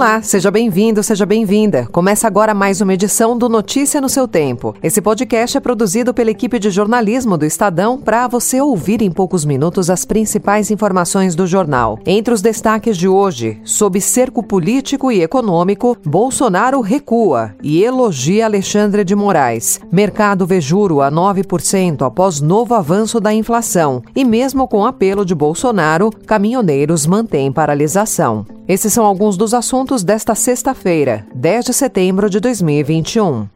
Olá, seja bem-vindo, seja bem-vinda. Começa agora mais uma edição do Notícia no seu tempo. Esse podcast é produzido pela equipe de jornalismo do Estadão para você ouvir em poucos minutos as principais informações do jornal. Entre os destaques de hoje, sob cerco político e econômico, Bolsonaro recua e elogia Alexandre de Moraes. Mercado vê juro a 9% após novo avanço da inflação. E mesmo com apelo de Bolsonaro, caminhoneiros mantêm paralisação. Esses são alguns dos assuntos desta sexta-feira, 10 de setembro de 2021.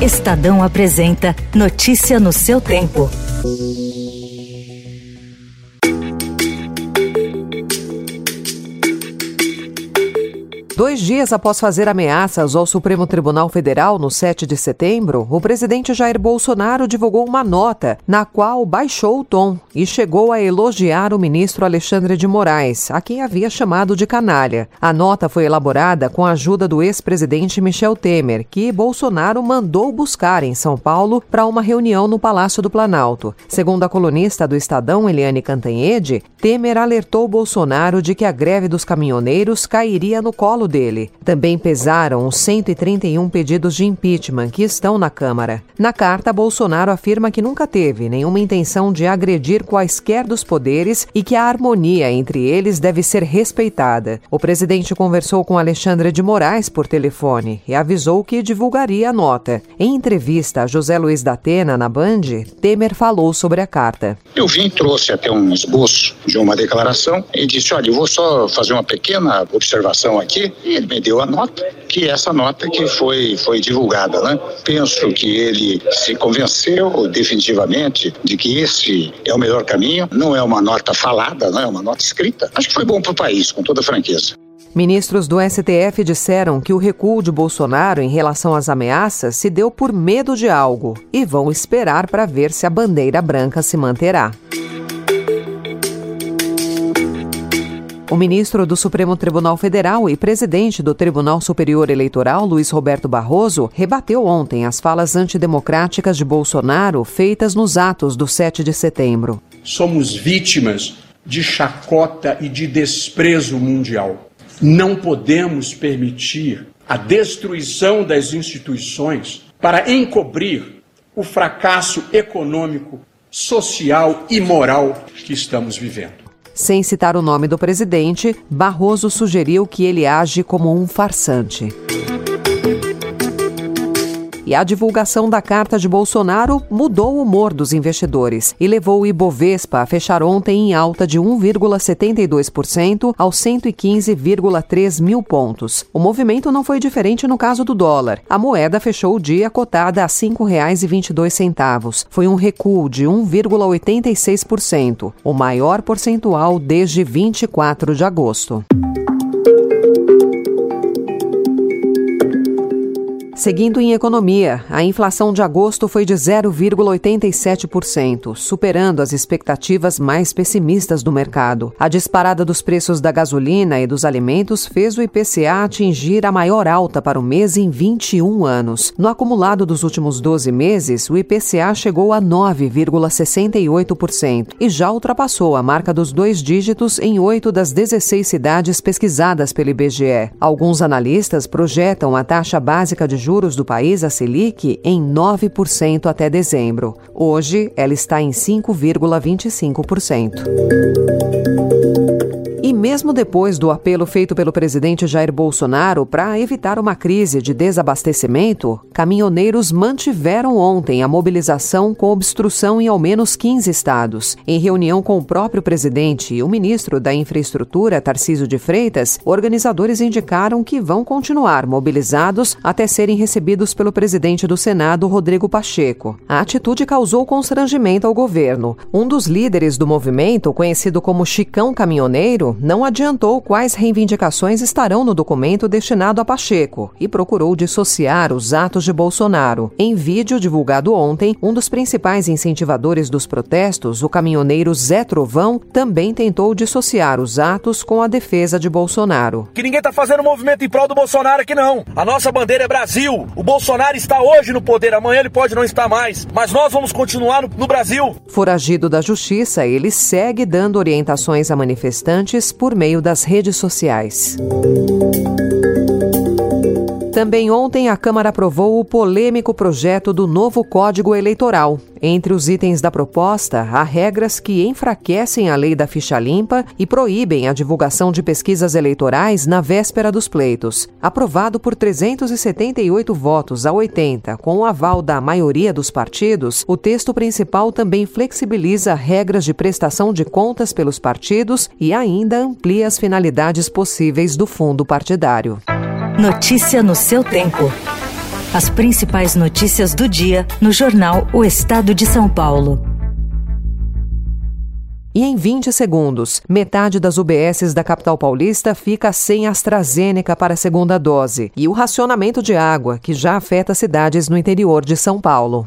Estadão apresenta Notícia no seu tempo. Dois dias após fazer ameaças ao Supremo Tribunal Federal no 7 de setembro, o presidente Jair Bolsonaro divulgou uma nota na qual baixou o tom e chegou a elogiar o ministro Alexandre de Moraes, a quem havia chamado de canalha. A nota foi elaborada com a ajuda do ex-presidente Michel Temer, que Bolsonaro mandou buscar em São Paulo para uma reunião no Palácio do Planalto. Segundo a colunista do Estadão, Eliane Cantanhede, Temer alertou Bolsonaro de que a greve dos caminhoneiros cairia no colo dele. Também pesaram os 131 pedidos de impeachment que estão na Câmara. Na carta, Bolsonaro afirma que nunca teve nenhuma intenção de agredir quaisquer dos poderes e que a harmonia entre eles deve ser respeitada. O presidente conversou com Alexandre de Moraes por telefone e avisou que divulgaria a nota. Em entrevista a José Luiz da Atena na Band, Temer falou sobre a carta. Eu vim, trouxe até um esboço de uma declaração e disse: olha, eu vou só fazer uma pequena observação aqui e ele me deu a nota, que é essa nota que foi, foi divulgada. Né? Penso que ele se convenceu definitivamente de que esse é o melhor caminho, não é uma nota falada, não é uma nota escrita. Acho que foi bom para o país, com toda franqueza. Ministros do STF disseram que o recuo de Bolsonaro em relação às ameaças se deu por medo de algo e vão esperar para ver se a bandeira branca se manterá. O ministro do Supremo Tribunal Federal e presidente do Tribunal Superior Eleitoral, Luiz Roberto Barroso, rebateu ontem as falas antidemocráticas de Bolsonaro feitas nos atos do 7 de setembro. Somos vítimas de chacota e de desprezo mundial. Não podemos permitir a destruição das instituições para encobrir o fracasso econômico, social e moral que estamos vivendo. Sem citar o nome do presidente, Barroso sugeriu que ele age como um farsante. E a divulgação da carta de Bolsonaro mudou o humor dos investidores e levou o Ibovespa a fechar ontem em alta de 1,72% aos 115,3 mil pontos. O movimento não foi diferente no caso do dólar. A moeda fechou o dia cotada a R$ 5,22. Foi um recuo de 1,86%, o maior percentual desde 24 de agosto. Seguindo em economia, a inflação de agosto foi de 0,87%, superando as expectativas mais pessimistas do mercado. A disparada dos preços da gasolina e dos alimentos fez o IPCA atingir a maior alta para o mês em 21 anos. No acumulado dos últimos 12 meses, o IPCA chegou a 9,68% e já ultrapassou a marca dos dois dígitos em oito das 16 cidades pesquisadas pelo IBGE. Alguns analistas projetam a taxa básica de juros juros do país, a Selic, em 9% até dezembro. Hoje, ela está em 5,25%. Mesmo depois do apelo feito pelo presidente Jair Bolsonaro para evitar uma crise de desabastecimento, caminhoneiros mantiveram ontem a mobilização com obstrução em ao menos 15 estados. Em reunião com o próprio presidente e o ministro da Infraestrutura, Tarcísio de Freitas, organizadores indicaram que vão continuar mobilizados até serem recebidos pelo presidente do Senado, Rodrigo Pacheco. A atitude causou constrangimento ao governo. Um dos líderes do movimento, conhecido como Chicão Caminhoneiro, não adiantou quais reivindicações estarão no documento destinado a Pacheco e procurou dissociar os atos de Bolsonaro. Em vídeo divulgado ontem, um dos principais incentivadores dos protestos, o caminhoneiro Zé Trovão, também tentou dissociar os atos com a defesa de Bolsonaro. Que ninguém está fazendo movimento em prol do Bolsonaro aqui não. A nossa bandeira é Brasil. O Bolsonaro está hoje no poder, amanhã ele pode não estar mais, mas nós vamos continuar no, no Brasil. Foragido da justiça, ele segue dando orientações a manifestantes por meio das redes sociais. Também ontem a Câmara aprovou o polêmico projeto do novo Código Eleitoral. Entre os itens da proposta, há regras que enfraquecem a lei da ficha limpa e proíbem a divulgação de pesquisas eleitorais na véspera dos pleitos. Aprovado por 378 votos a 80, com o aval da maioria dos partidos, o texto principal também flexibiliza regras de prestação de contas pelos partidos e ainda amplia as finalidades possíveis do fundo partidário. Notícia no seu tempo. As principais notícias do dia no jornal O Estado de São Paulo. E em 20 segundos, metade das UBSs da capital paulista fica sem AstraZeneca para a segunda dose. E o racionamento de água, que já afeta cidades no interior de São Paulo.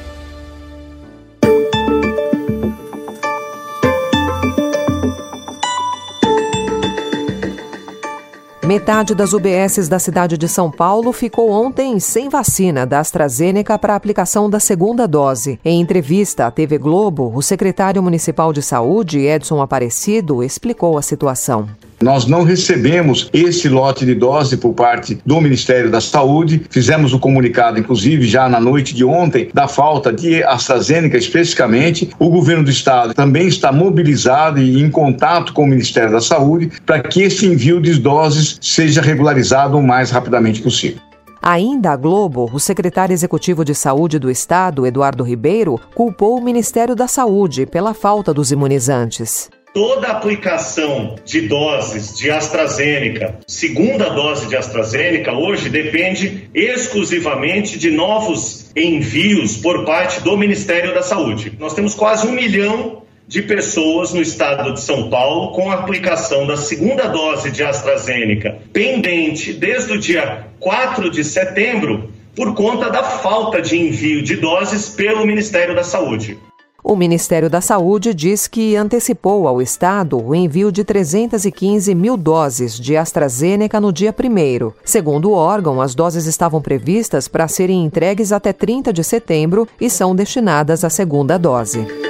Metade das UBSs da cidade de São Paulo ficou ontem sem vacina da AstraZeneca para aplicação da segunda dose. Em entrevista à TV Globo, o secretário municipal de saúde, Edson Aparecido, explicou a situação. Nós não recebemos esse lote de dose por parte do Ministério da Saúde. Fizemos o comunicado, inclusive, já na noite de ontem, da falta de AstraZeneca especificamente. O governo do estado também está mobilizado e em contato com o Ministério da Saúde para que esse envio de doses seja regularizado o mais rapidamente possível. Ainda a Globo, o secretário executivo de saúde do estado, Eduardo Ribeiro, culpou o Ministério da Saúde pela falta dos imunizantes. Toda aplicação de doses de AstraZeneca, segunda dose de AstraZeneca, hoje depende exclusivamente de novos envios por parte do Ministério da Saúde. Nós temos quase um milhão de pessoas no estado de São Paulo com a aplicação da segunda dose de AstraZeneca pendente desde o dia 4 de setembro por conta da falta de envio de doses pelo Ministério da Saúde. O Ministério da Saúde diz que antecipou ao Estado o envio de 315 mil doses de AstraZeneca no dia 1. Segundo o órgão, as doses estavam previstas para serem entregues até 30 de setembro e são destinadas à segunda dose.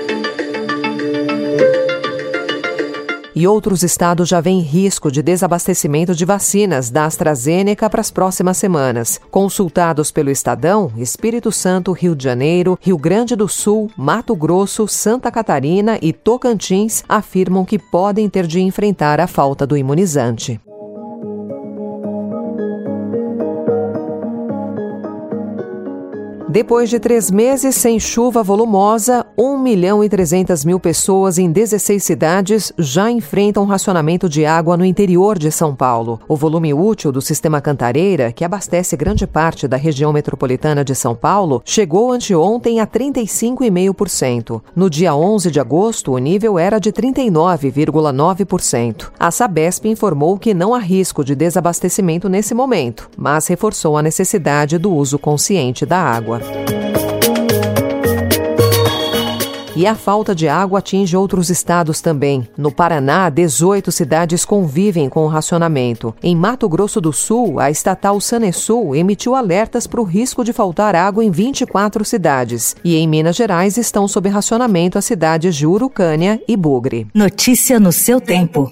E outros estados já veem risco de desabastecimento de vacinas da AstraZeneca para as próximas semanas. Consultados pelo Estadão, Espírito Santo, Rio de Janeiro, Rio Grande do Sul, Mato Grosso, Santa Catarina e Tocantins afirmam que podem ter de enfrentar a falta do imunizante. Depois de três meses sem chuva volumosa, 1 milhão e 300 mil pessoas em 16 cidades já enfrentam racionamento de água no interior de São Paulo. O volume útil do sistema Cantareira, que abastece grande parte da região metropolitana de São Paulo, chegou anteontem a 35,5%. No dia 11 de agosto, o nível era de 39,9%. A Sabesp informou que não há risco de desabastecimento nesse momento, mas reforçou a necessidade do uso consciente da água. E a falta de água atinge outros estados também. No Paraná, 18 cidades convivem com o racionamento. Em Mato Grosso do Sul, a estatal Sanesul emitiu alertas para o risco de faltar água em 24 cidades. E em Minas Gerais estão sob racionamento as cidades de Urucânia e Bugre. Notícia no seu tempo.